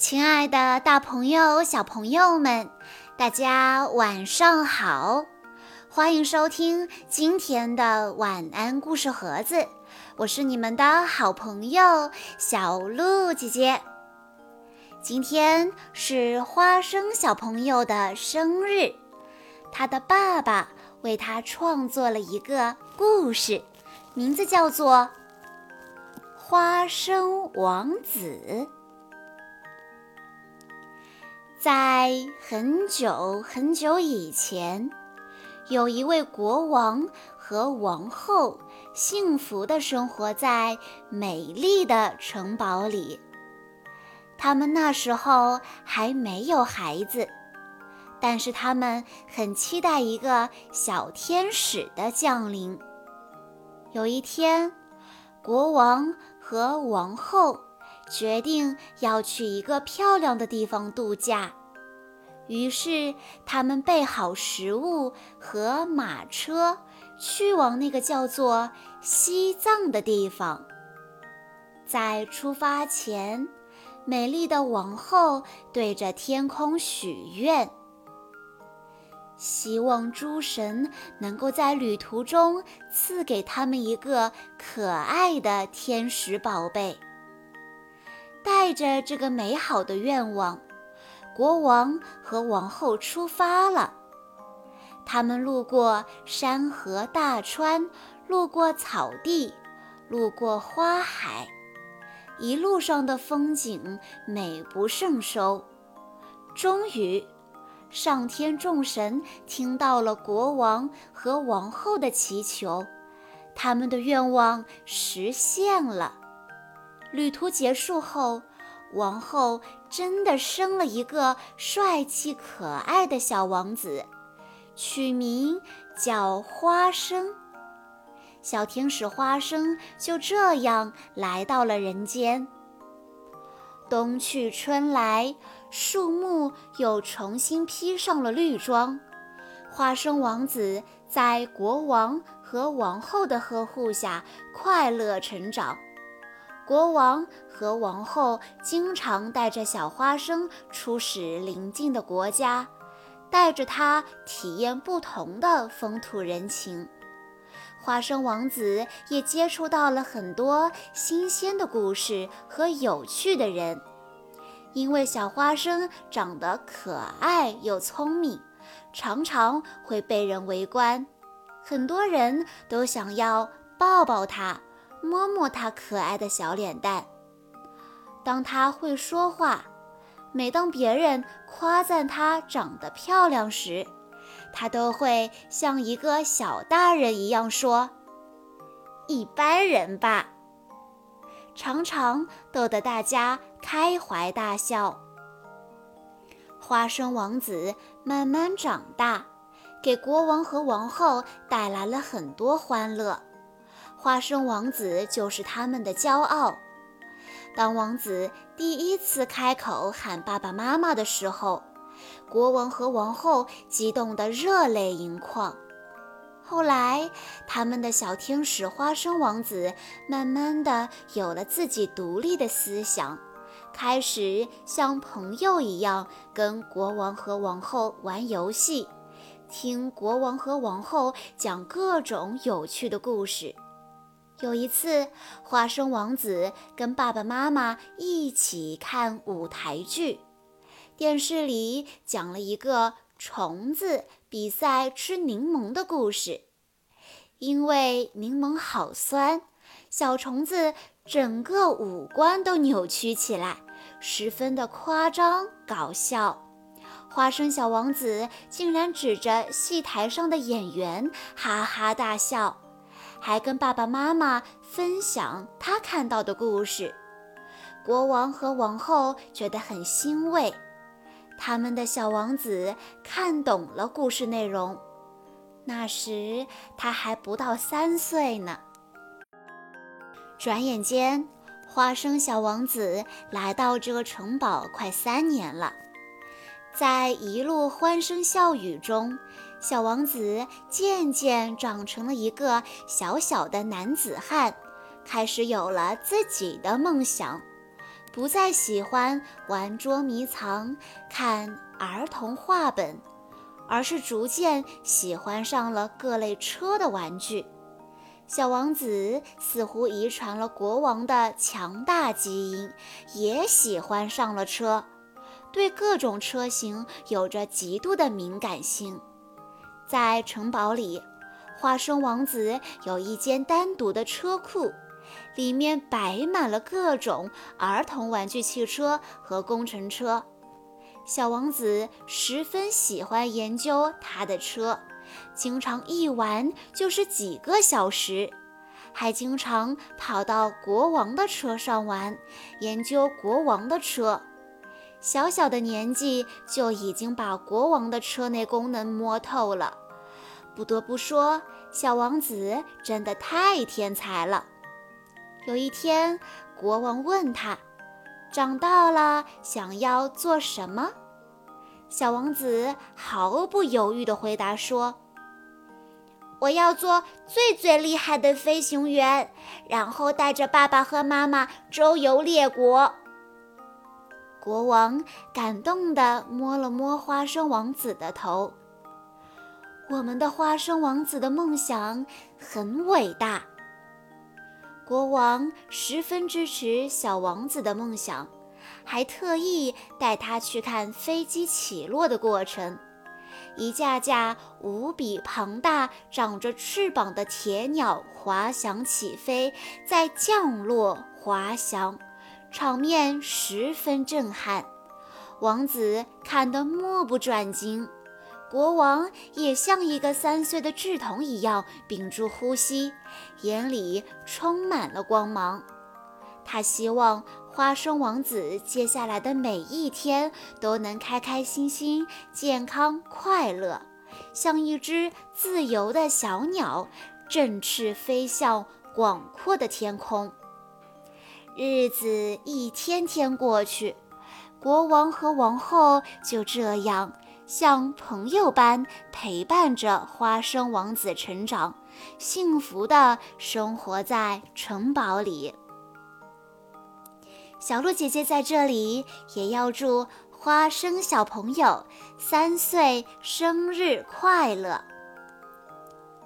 亲爱的，大朋友、小朋友们，大家晚上好！欢迎收听今天的晚安故事盒子，我是你们的好朋友小鹿姐姐。今天是花生小朋友的生日，他的爸爸为他创作了一个故事，名字叫做《花生王子》。在很久很久以前，有一位国王和王后，幸福地生活在美丽的城堡里。他们那时候还没有孩子，但是他们很期待一个小天使的降临。有一天，国王和王后。决定要去一个漂亮的地方度假，于是他们备好食物和马车，去往那个叫做西藏的地方。在出发前，美丽的王后对着天空许愿，希望诸神能够在旅途中赐给他们一个可爱的天使宝贝。带着这个美好的愿望，国王和王后出发了。他们路过山河大川，路过草地，路过花海，一路上的风景美不胜收。终于，上天众神听到了国王和王后的祈求，他们的愿望实现了。旅途结束后，王后真的生了一个帅气可爱的小王子，取名叫花生。小天使花生就这样来到了人间。冬去春来，树木又重新披上了绿装。花生王子在国王和王后的呵护下快乐成长。国王和王后经常带着小花生出使邻近的国家，带着它体验不同的风土人情。花生王子也接触到了很多新鲜的故事和有趣的人。因为小花生长得可爱又聪明，常常会被人围观，很多人都想要抱抱它。摸摸它可爱的小脸蛋。当它会说话，每当别人夸赞它长得漂亮时，它都会像一个小大人一样说：“一般人吧。”常常逗得大家开怀大笑。花生王子慢慢长大，给国王和王后带来了很多欢乐。花生王子就是他们的骄傲。当王子第一次开口喊爸爸妈妈的时候，国王和王后激动得热泪盈眶。后来，他们的小天使花生王子慢慢的有了自己独立的思想，开始像朋友一样跟国王和王后玩游戏，听国王和王后讲各种有趣的故事。有一次，花生王子跟爸爸妈妈一起看舞台剧，电视里讲了一个虫子比赛吃柠檬的故事。因为柠檬好酸，小虫子整个五官都扭曲起来，十分的夸张搞笑。花生小王子竟然指着戏台上的演员哈哈大笑。还跟爸爸妈妈分享他看到的故事，国王和王后觉得很欣慰，他们的小王子看懂了故事内容。那时他还不到三岁呢。转眼间，花生小王子来到这个城堡快三年了，在一路欢声笑语中。小王子渐渐长成了一个小小的男子汉，开始有了自己的梦想。不再喜欢玩捉迷藏、看儿童画本，而是逐渐喜欢上了各类车的玩具。小王子似乎遗传了国王的强大基因，也喜欢上了车，对各种车型有着极度的敏感性。在城堡里，花生王子有一间单独的车库，里面摆满了各种儿童玩具汽车和工程车。小王子十分喜欢研究他的车。经常一玩就是几个小时，还经常跑到国王的车上玩，研究国王的车。小小的年纪就已经把国王的车内功能摸透了。不得不说，小王子真的太天才了。有一天，国王问他：“长大了想要做什么？”小王子毫不犹豫地回答说：“我要做最最厉害的飞行员，然后带着爸爸和妈妈周游列国。”国王感动地摸了摸花生王子的头。我们的花生王子的梦想很伟大。国王十分支持小王子的梦想。还特意带他去看飞机起落的过程，一架架无比庞大、长着翅膀的铁鸟滑翔起飞，再降落滑翔，场面十分震撼。王子看得目不转睛，国王也像一个三岁的稚童一样屏住呼吸，眼里充满了光芒。他希望。花生王子接下来的每一天都能开开心心、健康快乐，像一只自由的小鸟，振翅飞向广阔的天空。日子一天天过去，国王和王后就这样像朋友般陪伴着花生王子成长，幸福地生活在城堡里。小鹿姐姐在这里也要祝花生小朋友三岁生日快乐！